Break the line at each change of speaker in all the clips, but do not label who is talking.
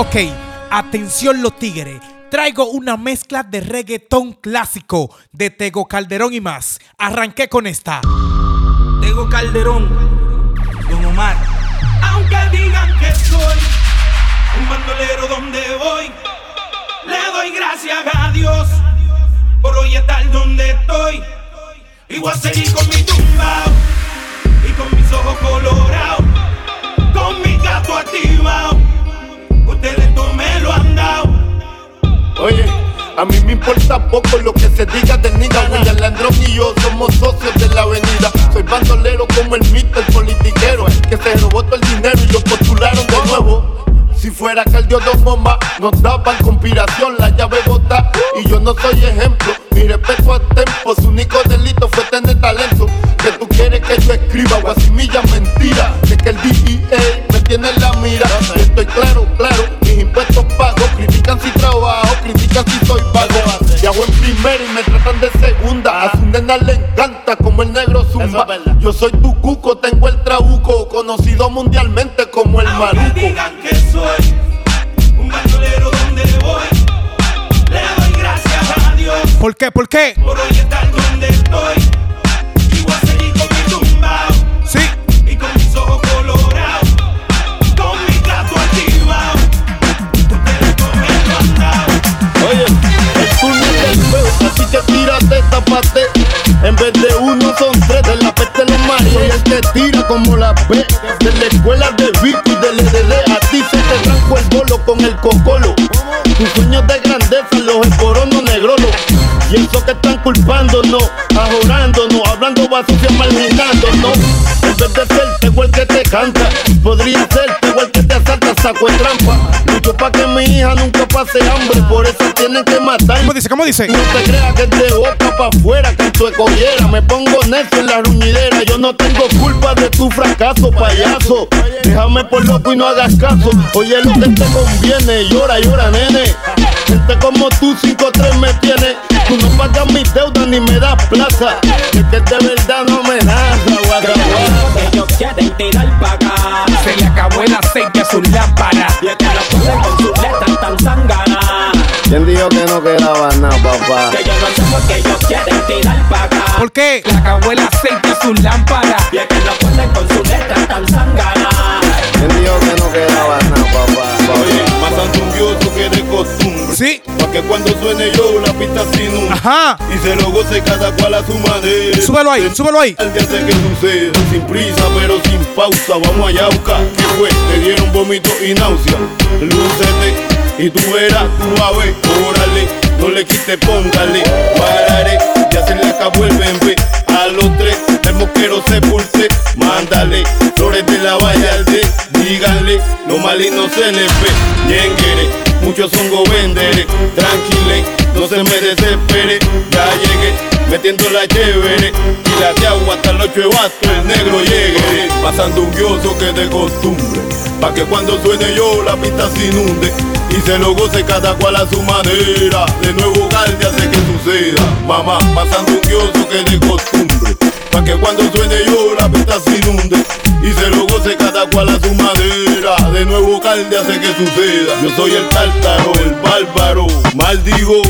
Ok, atención los tigres. Traigo una mezcla de reggaetón clásico de Tego Calderón y más. Arranqué con esta.
Tego Calderón, Don Omar.
Aunque digan que soy un bandolero donde voy, le doy gracias a Dios por hoy estar donde estoy. Y voy a seguir con mi tumbao y con mis ojos colorados, con mi gato activado. Ustedes todo me lo han dado.
Oye, a mí me importa poco lo que se diga de niga. William Landrón y yo somos socios de la avenida. Soy bandolero como el mito, el politiquero. Que se robó todo el dinero y lo postularon de nuevo. Si fuera que el dios dos bombas nos daban conspiración, la llave bota y yo no soy ejemplo. Mi respeto a tiempo, su único delito fue tener talento. Que tú quieres que yo escriba mentira,
¿Por qué? por
hoy estar donde estoy. Y voy a seguir con mi tumbao
Sí.
y con mis ojos colorados, con mi gato activado.
Oye, el túnel del feo, así que tírate, tapate. En vez de uno son tres, de la peste los mares. Soy el que tira como la de hablando vacío, marginándonos. En vez de ser tengo el que te canta, podría ser tengo el que te asalta, saco el trampa. Lucho pa' que mi hija nunca pase hambre, por eso tienen que matar.
¿Cómo dice? ¿Cómo dice?
No te creas que de boca pa' afuera, que tu escogiera. Me pongo necio en la ruñidera. Yo no tengo culpa de tu fracaso, payaso. Déjame por loco y no hagas caso. Oye, lo que te conviene, llora, llora, nene. Gente como tú, 5-3 me tiene. Tú no pagas mis deudas ni me das plaza. Es que de verdad no me das, guarda, guarda.
Ellos quieren tirar pa' acá
Se le acabó el aceite a su lámpara.
Y es que lo ponen con sus letras tan sanganas
¿Quién dijo que no quedaba nada, papá?
Que yo no sé por qué ellos quieren tirar pa' acá
¿Por qué? Le acabó el aceite a su lámpara.
Y es que lo ponen con sus letras tan sanganas
¿Quién dijo que no quedaba nada, papá?
Más antumbioso que de costumbre.
Sí.
Pa' que cuando suene yo la pista sin un.
Ajá.
Y se lo goce cada cual a su manera.
Súbelo ahí, súbelo ahí.
Al día hace que suceda, sin prisa pero sin pausa, vamos allá a buscar. ¿Qué fue? Te dieron vómito y náusea. Lúcete y tú verás, tú a ver, órale, no le quites, póngale, pararé, ya se le acabó el bebé. A los tres, el mosquero sepulte, mándale, flores de la vallarde, díganle, lo malino se le ve, ñenguere, muchos son venderé, tranquile, no se me desespere, ya llegué, metiendo la chévere, y la de agua hasta el 8 de basto, el negro llegue, pasando un guioso que de costumbre, pa' que cuando suene yo la pista se inunde, y se lo goce cada cual a su manera, de nuevo Galde hace que suceda, mamá, pasando un guioso que de costumbre, pa' que cuando suene yo la pista se inunde, y se lo goce cada cual a su manera, de nuevo Calde hace que suceda, yo soy el tártaro, el bárbaro, maldigo,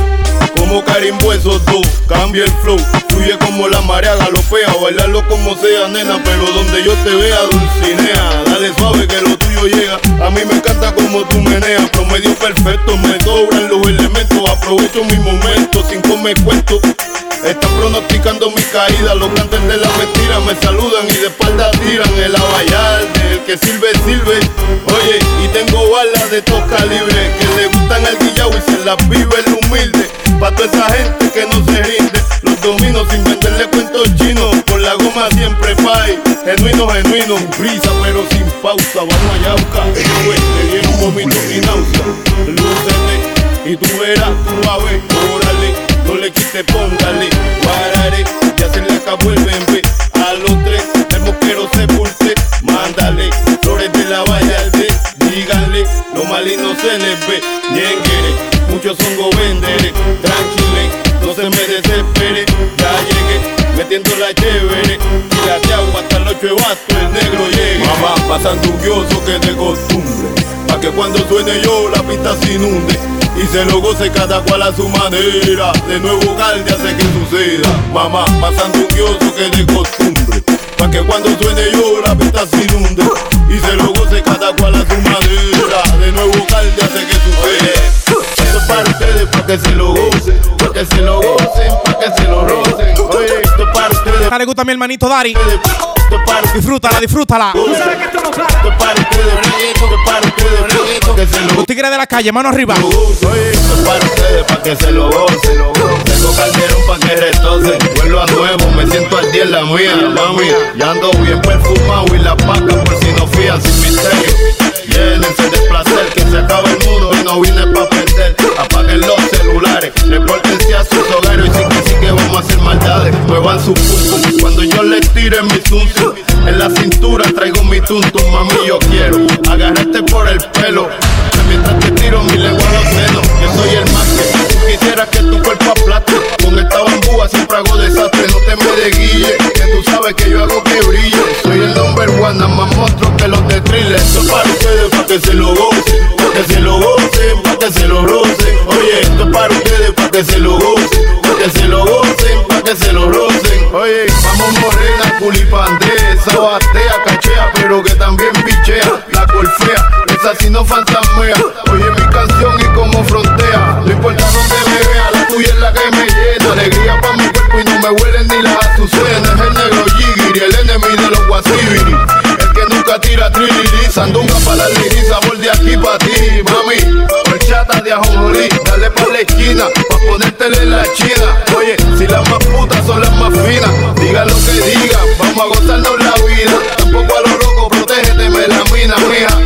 como carimbo esos dos, cambia el flow, fluye como la marea galopea, bailarlo como sea, nena, pero donde yo te vea, dulcinea, dale suave que lo tuyo llega, a mí me encanta como tú meneas, promedio perfecto, me sobran los elementos, aprovecho mi momento, sin comer cuento, están pronosticando mi caída, los grandes de la mentira me saludan y de espalda tiran el abayarde, el que sirve, sirve, oye, y tengo balas de estos calibres, que le gustan al guillao y se las vive el humilde, pa' toda esa gente que no se rinde, los domino sin venderle cuentos chinos, por la goma siempre pay, genuino, genuino, sin prisa pero sin pausa, vamos allá a buscar, pues, le dieron vómito y náusea, lúcete, y tú verás, tú vas a ver, no le quites, póngale, pararé, ya se le acabó el bebé, a los tres, el mosquero sepulte, mándale, flores de la vallarde, díganle, lo malino se les ve, ñenguere, muchos son venderé, tranquile, no se me desespere, ya llegué, metiendo la chévere, y de agua hasta el 8 de basto, el negro llegue, mamá, pasando un guioso que de costumbre, pa' que cuando suene yo la pista se inunde y se lo goce cada cual a su manera. De nuevo Calde hace que suceda, mamá, pasando un guioso que de costumbre. Pa' que cuando suene yo la pista se inunde y se lo goce cada cual a su manera. De nuevo Calde hace que suceda. Esto es para ustedes, pa' que se lo pa' que se lo gocen,
le gusta a mi hermanito Dari.
Para.
Disfrútala, disfrútala.
Para para
Los tigres de la calle, mano arriba.
Es para ustedes, pa' que se lo gocen. Tengo calderón pa' que retocen. Vuelvo a nuevo, me siento al día en la mía, mami. Ya ando bien perfumado y la paca por si no fían sin misterio. Llénense de placer, que se acaba el mundo y no vine pa' perder. Apaguen los celulares, repórtense a sus hogares y sí que sí que maldades. Muevan su pum cuando yo les tire mi zum. En la cintura traigo mi tuntum, mami, yo quiero agarrarte por el pelo. Mientras te tiro mi lengua a los senos, yo soy el más que tú quisieras que tu cuerpo aplaste. Con esta bambúa siempre hago desastre, no te me desguille, que tú sabes que yo hago que brille. Soy el number one, más monstruo que los de thriller. Esto es para ustedes, para que se lo gocen, para que se lo gocen, para que se lo rocen. Oye, esto es para ustedes, para que se lo gocen, que se lo gocen, para que se lo rocen. Oye, vamos morena, culipandesa, batea, cachea, pero que también pichea, la golfea, esa sí no fantasmea. Oye, mi canción y como frontea, no importa dónde me vea, la tuya es la que me llena, alegría pa' mi cuerpo y no me huelen ni las azucenas. Es el negro Jigiri, el enemigo de los guasibiri. El que nunca tira trilili, sandunga la esquina, pa' la china. Oye, si las más putas son las más finas, diga lo que diga, vamos a gozarnos la vida. Tampoco a los locos, protégete, me la mina, mija.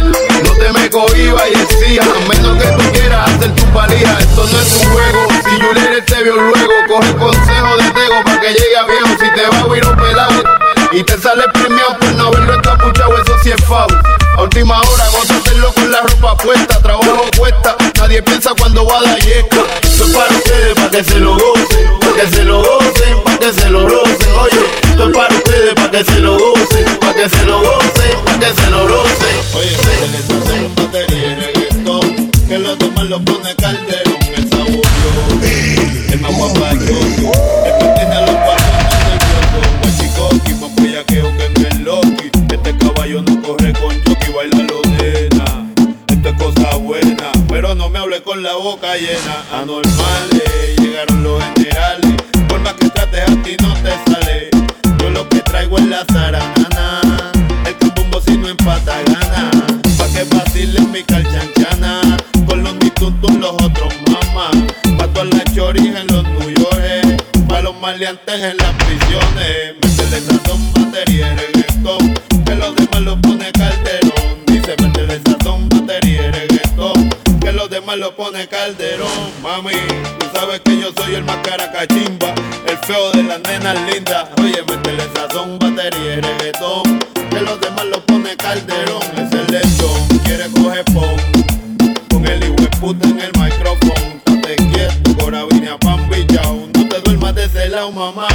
No te me cohiba y exija, a menos que tú quieras hacer tu palija. Esto no es un juego, si Juliet te vio luego, coge consejo de Tego pa' que llegue a viejo. Si te va a huir un pelado y te sale premiado por no haberlo encapuchado, eso sí es fau. A última hora, gózatelo con la ropa puesta, trabajo cuesta. Nadie piensa cuando va a dar yesca. Esto es para ustedes, para que se lo gocen, para que se lo gocen, para que se lo rocen. Oye, esto es para ustedes, para que se lo gocen, para que se lo gocen, para que se lo rocen. Oye, se les hace batería y reggaetón, que los demás lo pone calderón, boca llena. Anormales, llegaron los generales. Por más que trates a ti no te sale. Yo lo que traigo es la zaranana. El campumbo si no empata gana. Pa' que vacilen mi calchanchana. Con los mitutos los otros mamás. Pa' todas las choris en los New York. Pa' los maleantes en las puta en el micrófono. Estate quieto, corabina, pan bichao. No te duermas de ese lado, mamá.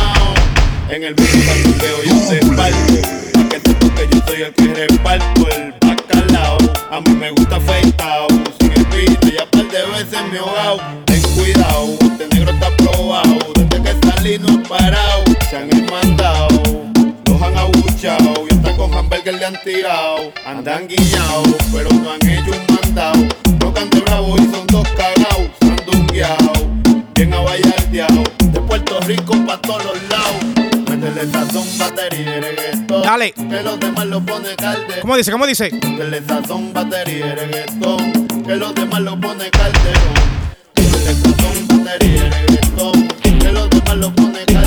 En el mundo veo yo te parto. Pa' que sepas que yo soy el que reparto el bacalao. A mí me gusta afeitado, sin espina, ya par de veces me he ahogado. Ten cuidado, este negro está probado. Desde que salí no he parado. Se han mandado, los han abuchado. Con hamburger le han tirado. Andan guiñados, pero no han hecho un mandado. No cante bravo y son dos cagados. Sandungueados, bien abayardeados. De Puerto Rico pa' todos los lados. Métele sazón, batería y reggaetón.
Dale.
Que los demás lo pone calde.
¿Cómo dice? ¿Cómo dice?
Métele sazón, batería y reggaetón. Que los demás lo pone calderón. Métele sazón, batería y reggaetón. Que los demás lo pone calderón.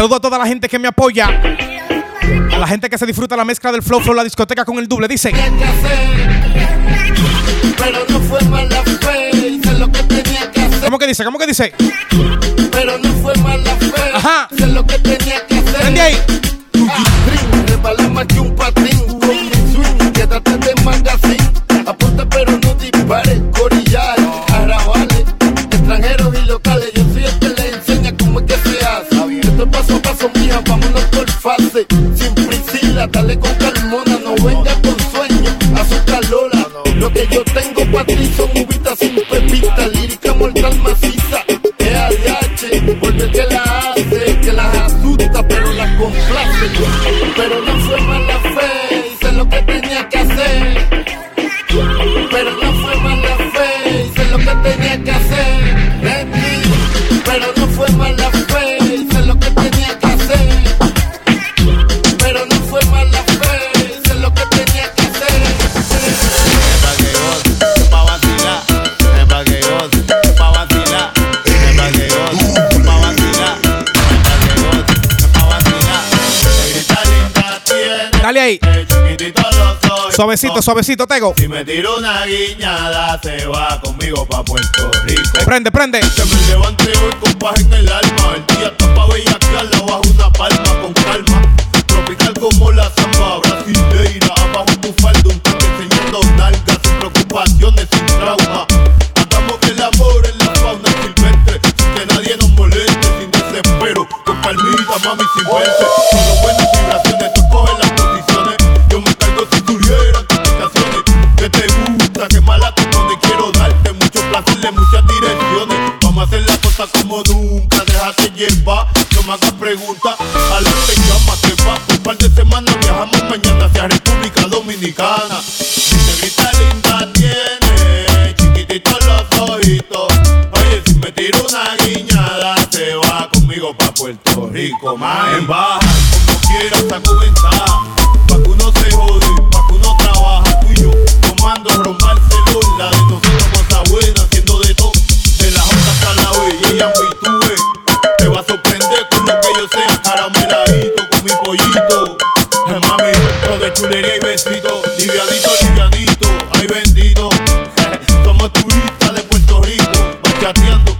Saludo a toda la gente que me apoya. A la gente que se disfruta la mezcla del flow, flow, la discoteca con el doble. Dice.
Pero no fue mala fe. Hice lo que tenía que hacer.
¿cómo que dice? ¿Cómo que dice?
Pero no fue mala fe.
Ajá.
Hice lo que tenía que hacer.
Prende ahí.
Trin, resbalé más que un patín mija, vámonos por fase. Sin Priscila, dale con calmona, no venga con sueño, azúcar Lola. Lo que yo tengo para ti son uvitas sin pepita, lírica mortal maciza. EADH, vuelve
Suavecito, suavecito, Tego.
Si me tiro una guiñada, se va conmigo pa' Puerto Rico.
Prende, prende.
Que me levante hoy con paz en el alma. El día está pa' bellaquearla bajo una palma con calma. Tropical como la zamba brasileira. Abajo tu falda, un toque enseñando nalgas sin preocupaciones, sin trauma. Hagamos el amor en la fauna silvestre. Sin que nadie nos moleste, sin desespero. Con calmita, mami, sin verse. Solo como nunca. Déjate llevar, no me hagas preguntas. A la te llama, que va. Un par de semanas viajamos mañana hacia República Dominicana. Mi negrita linda tiene, chiquitito los ojitos. Oye, si me tiro una guiñada, se va conmigo pa' Puerto Rico, más en baja, como quieras, saco ventaja. Y besito, livianito, livianito, ay bendito. Somos turistas de Puerto Rico, bachateando,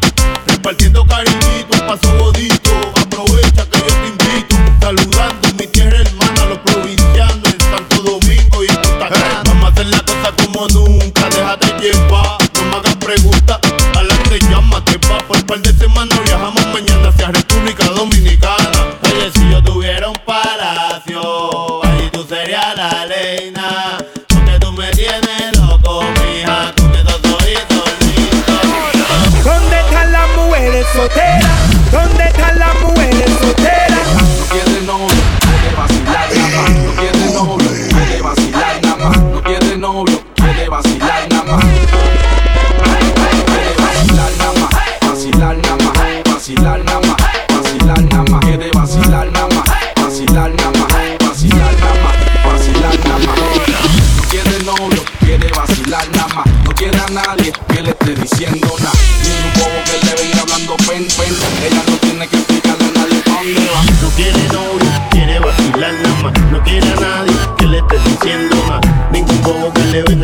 repartiendo cariñito, un paso bonito. Aprovecha que yo te invito, saludando mi tierra hermana, los provincianos en Santo Domingo y en Punta Cana. Vamos a hacer la cosa como nunca, déjate llevar, no me hagas preguntas. Adelante, llámate, pa, por un par de semanas viajamos mañana hacia República Dominicana.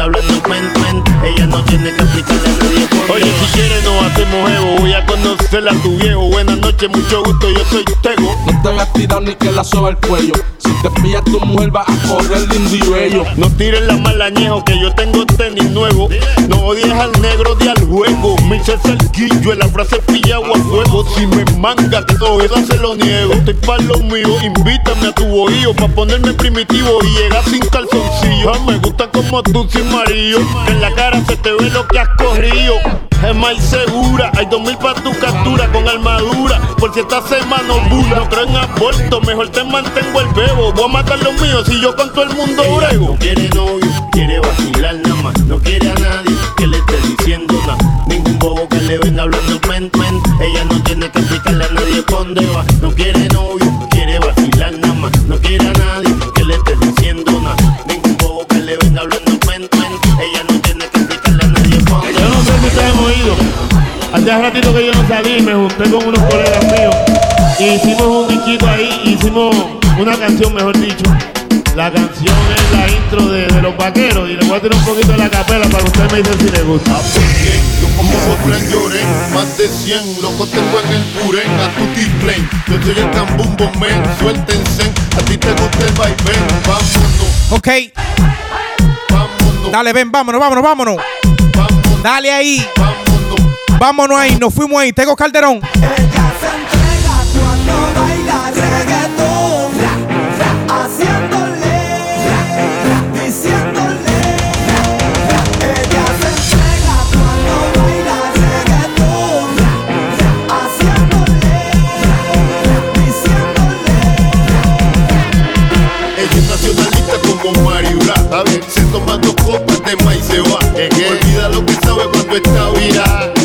Hablando pen, pen. Ella no tiene que explicarle a nadie.
Oye, si quieres nos hacemos evo. Voy a conocerla a tu viejo. Buenas noches, mucho gusto. Yo soy Tego.
No te a tirar ni que la soba el cuello. Si te pilla tu mujer a correr lindo y bello.
No tires la malañejo que yo tengo tenis nuevo. No odies al negro de al juego. Me hice cerquillo en la frase pillado a fuego. Si me manga, que todo eso se lo niego. Estoy pa' lo mío, invítame a tu bohío. Pa' ponerme primitivo y llegar sin calzoncillo. Ah, me gusta como tú sin marido. Que en la cara se te ve lo que has corrido. Es más segura, hay dos mil pa' tu captura con armadura. Por si esta semana bula. No creo en aborto, mejor te mantengo el bebo. Voy a matar los míos si yo con todo el mundo brego. No quiere novio, quiere vacilar nada más. No quiere a nadie que le esté diciendo nada. Ningún bobo que le venga hablando pen. Ella no tiene que explicarle a nadie dónde va. No quiere novio,
salí, me junté con unos colegas míos. Y hicimos un disquito ahí, hicimos una canción, mejor dicho. La canción es la intro de, de los vaqueros y le voy a tirar un poquito de la capela para que usted me dice si le gusta.
Yo como Gofren lloré, más de 100 locos tengo en el purén, a tu display. Yo soy el cambumbo men, suéltense, a ti te gusta el vaivén, vámonos,
Ok,
vámonos,
dale, ven, vámonos, vámonos, vámonos.
vámonos,
Dale ahí,
vámonos.
Vámonos ahí, nos fuimos ahí. Tego Calderón.
Ella se entrega cuando baila reggaetón, haciéndole, diciéndole. Ella se entrega cuando baila reggaetón, haciéndole, diciéndole.
Ella es nacionalista como Mariura, a ver, se toma dos copas de maíz y se va. Olvida lo que sabe cuando está virada.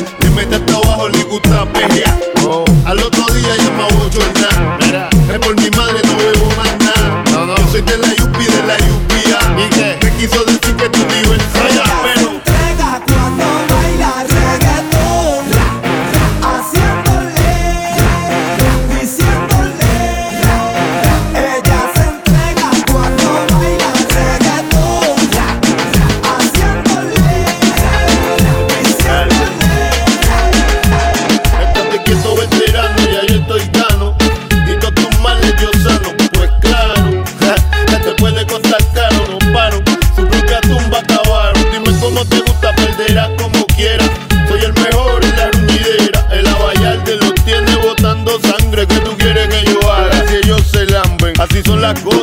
Así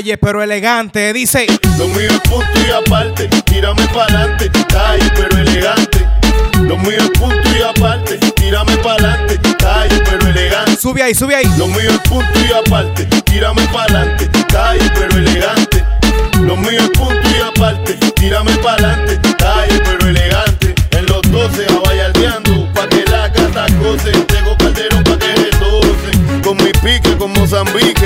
Calle, pero elegante. Dice,
Lo mío es punto y aparte, tírame pa'lante, calle pero elegante. Lo mío es punto y aparte, tírame pa'lante, calle pero elegante.
sube ahí, sube ahí.
Lo mío es punto y aparte, tírame pa'lante, calle pero elegante. Lo mío es punto y aparte, tírame pa'lante, calle pero elegante. En los 12 abayaldeando, pa' que la gata goce. Tengo calderón pa' que retose. Con mi pique, con Mozambique.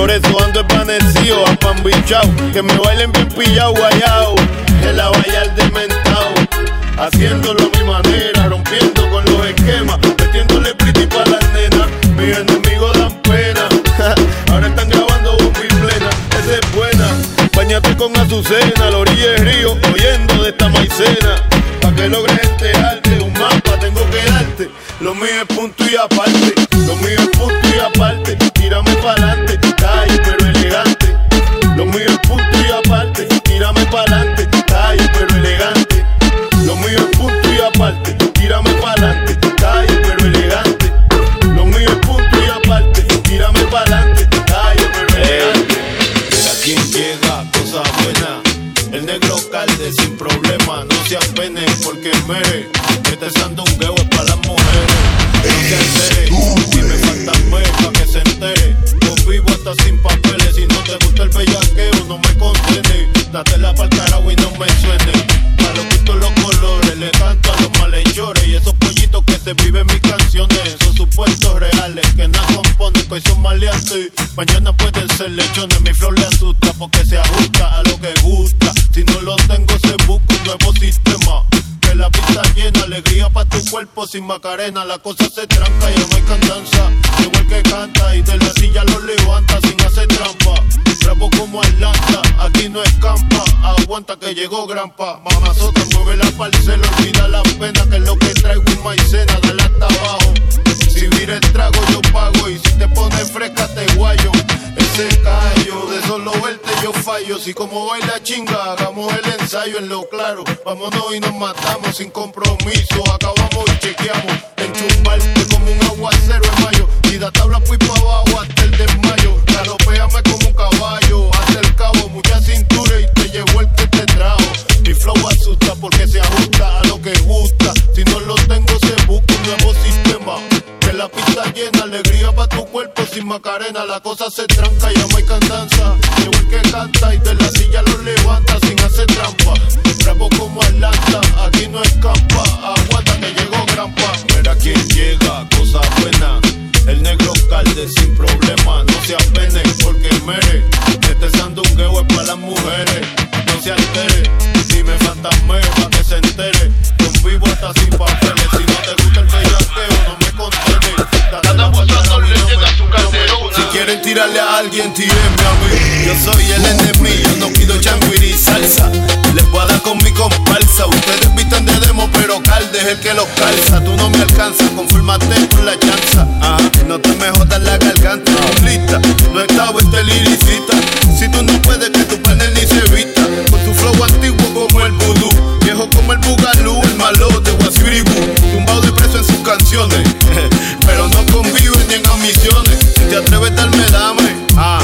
Por eso ando espanecido, apambichao Que me bailen bien pillao, guayao El abayal dementao. Haciéndolo a mi manera Rompiendo con los esquemas Metiéndole pretty pa' las nenas. Mis enemigos dan pena. Ahora están grabando bomba y plena. Esa es buena. Bañate con azucena A la orilla del río Oyendo de esta maicena. Pa' que logres enterarte Un mapa tengo que darte. Lo mío es punto y aparte
cosa buena. El negro calde sin problema. No se apene porque mere. Este sandungueo es para las mujeres. Si me faltan mes pa' que se entere. Yo vivo hasta sin papeles. Si no te gusta el bellaqueo, no me condene. Dátela pa'l carajo y no me suene. Pa' los los colores. Le canto a los malhechores. Y esos pollitos que se viven mis canciones. Son supuestos reales. Que nada componen, que hoy son maleantes. Mañana pueden ser lechones. Mi flor le asusta porque se ajusta a lo que gusta. Si no lo tengo, se busca un nuevo sistema. La pista llena, alegría pa' tu cuerpo sin macarena. La cosa se tranca, ya no hay cantanza. Igual que canta y de la silla lo levanta sin hacer trampa. Bravo como Atlanta, aquí no escampa. Aguanta que llegó Grampa. Mamazota, mueve la parcela, olvida la pena. Que es lo que traigo es maicena, dale hasta abajo. Si vira el trago, yo pago. Y si te pones fresca, te guayo. Ese callo, de solo verte yo fallo. Si como baila chinga, hagamos el ensayo en lo claro. Vámonos y nos matamos sin compromiso. Acabamos y chequeamos. Enchumbarte como un aguacero en mayo. Y da tabla fui pa' abajo hasta el desmayo. Galopéame como un caballo. Hasta el cabo, mucha cintura y te llevo el que te trajo. Mi flow asusta porque se ajusta a lo que gusta.
Macarena, la cosa se tranca, no hay cantanza. Llegó el que canta y de la silla lo levanta sin hacer trampa. Bravo como Atlanta, aquí no escapa. Aguanta que llegó Grampa. Mira quién llega, cosa buena. El negro calde sin problema, no se apene porque mere. Este sandungueo es para las mujeres, no se altere. Tirarle a alguien, tírenme a mí. Yo soy el enemigo, no pido changuiri salsa. Les voy a con mi comparsa. Ustedes visten de demo, pero calde es el que los calza. Tú no me alcanzas, confírmate con la chanza. Ah, no te me jodas la garganta. Lista, no estaba este liricita. Si tú no puedes, que tu panel ni se vista. Con tu flow antiguo como el vudú. Viejo como el bugalú, el malote, guasibiribú. Tumbado de preso en sus canciones. Ambiciones. Si te atreves, darme dame. Ah,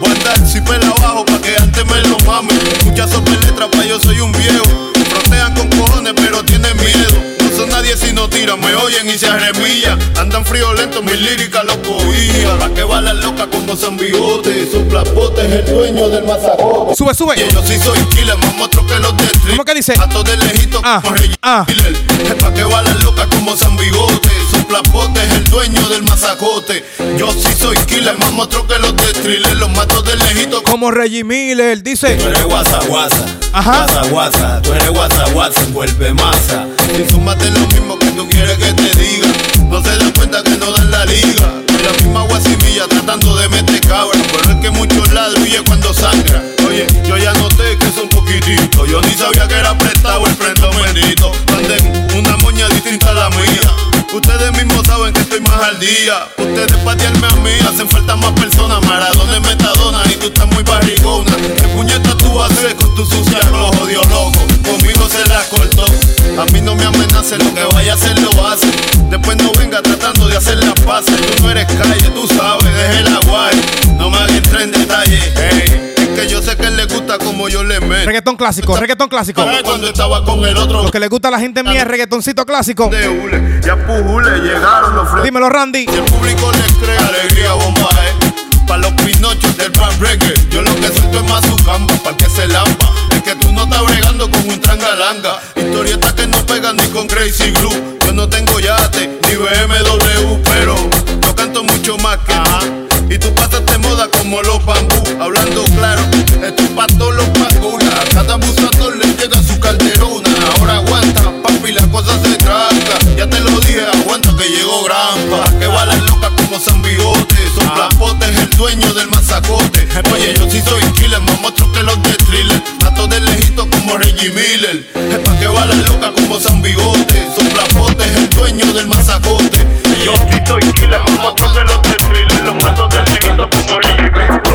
voy a andar si pela abajo pa' que antes me lo mame. Muchas sobre letras pa' yo soy un viejo. Frontean con cojones, pero tienen miedo. No son nadie si no tiran, me oyen y se arremillan. Andan friolentos, mis líricas los cogían. Pa' que balan locas como son bigotes. Su plapote es el dueño del mazacote.
Sube, sube.
Y yo sí soy killer, más monstruo que los de.
¿Cómo que dice?
A todos de lejito
Ah,
como
ah.
Pa' que balan locas como San Bigote. Su plapote es dueño del mazacote. Yo sí soy killer, más monstruo que los de thriller. Los mato de lejito
Como Reggie Miller dice.
Tú eres guasa, guasa.
Ajá.
Guasa, guasa. Tú eres guasa, guasa. Envuelve masa. Si súmate lo mismo que tú quieres que te diga. No se dan cuenta que no dan la liga. La misma guasimilla tratando de meter cabra. Pero es que muchos huye cuando sangra. Oye, yo ya noté que es un poquitito. Yo ni sabía que era prestado el prendo bendito. Anden una moña distinta a la mía. Ustedes mismos Ustedes patearme a mí hacen falta más personas. Maradona es metadona y tú estás muy barrigona. ¿Qué puñeta tú haces con tu sucia glow, jodido loco? Conmigo se la cortó. A mí no me amenacen, lo que vaya a hacer lo hace. Después no venga tratando de hacer las paces. Tú no eres calle, tú sabes, deje la guay. No me hagas en detalle. Que yo sé que le gusta como yo le meto.
Reggaetón clásico, reggaetón clásico.
Cuando estaba con el otro
Lo que le gusta a la gente mía es reggaetoncito clásico.
de hule, ya pujule, llegaron los.
Dímelo, Randy.
Si el público les cree alegría, bombaje. Pa' los pinochos del pan reggae. Yo lo que siento es más su camba, pa' que se lampa. Es que tú no estás bregando con un trangalanga. Historietas que no pegan ni con Crazy Glue. Yo no tengo yate, ni BMW, pero yo canto mucho más que tú. Y tú pasaste moda como los bambú. Hablando claro, es pa' todos los paculas. A cada abusador le llega su calderona. Ahora aguanta, papi, la cosa se tranca. Ya te lo dije, aguanta que llegó Grampa. Que balan loca como San Bigote. Son plapotes, el dueño del mazacote. Oye, yo sí soy killer, más monstruo que los de thriller. Mato de lejito como Reggie Miller. Es pa' que balan loca como San Bigote. Son plapotes, el dueño del mazacote. Yo sí soy killer, monstruo que los de. Los mato de lejito como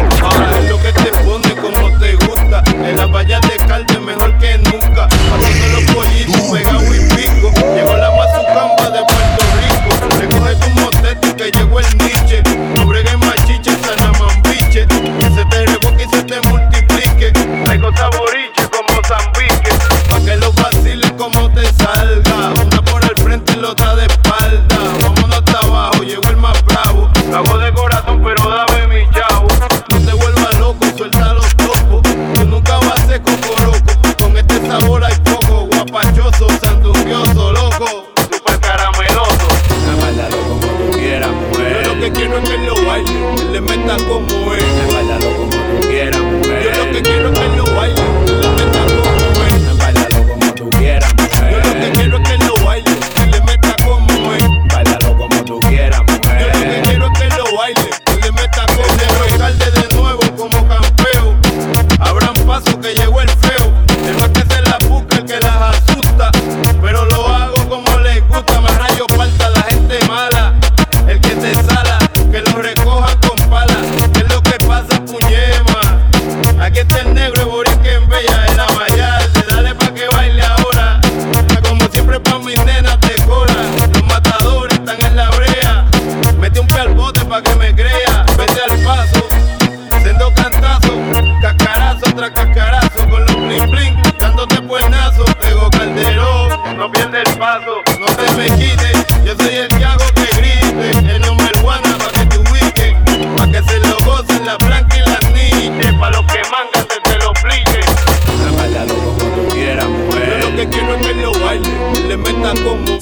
fiesta con de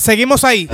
Seguimos ahí.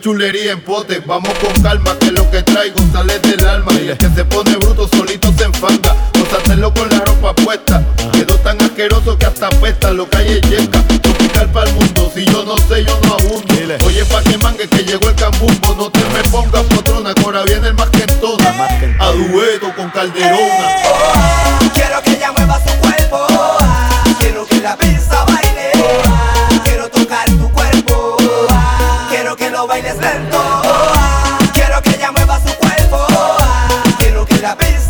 chulería en pote. Vamos con calma. Parabéns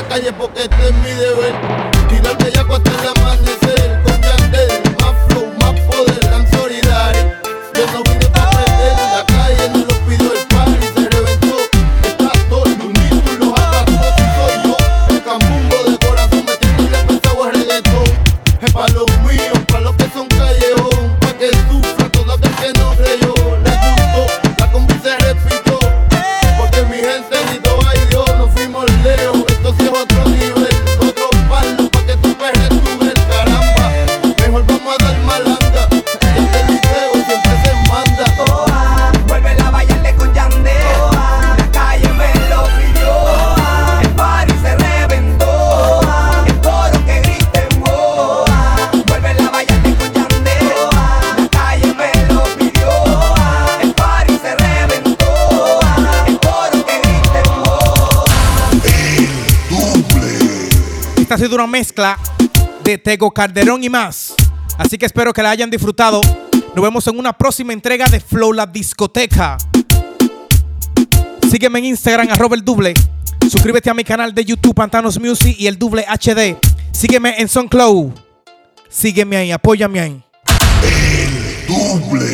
la
calle
porque este es mi deber. Tirarte ya hasta la
masa.
Esta ha sido una mezcla de Tego Calderón y más. Así que espero que la hayan disfrutado. Nos vemos en una próxima entrega de Flow La Discoteca. Sígueme en Instagram, arroba el doble. Suscríbete a mi canal de YouTube, Pantanos Music y el doble HD. Sígueme en SoundCloud. Sígueme ahí, apóyame ahí.
El doble.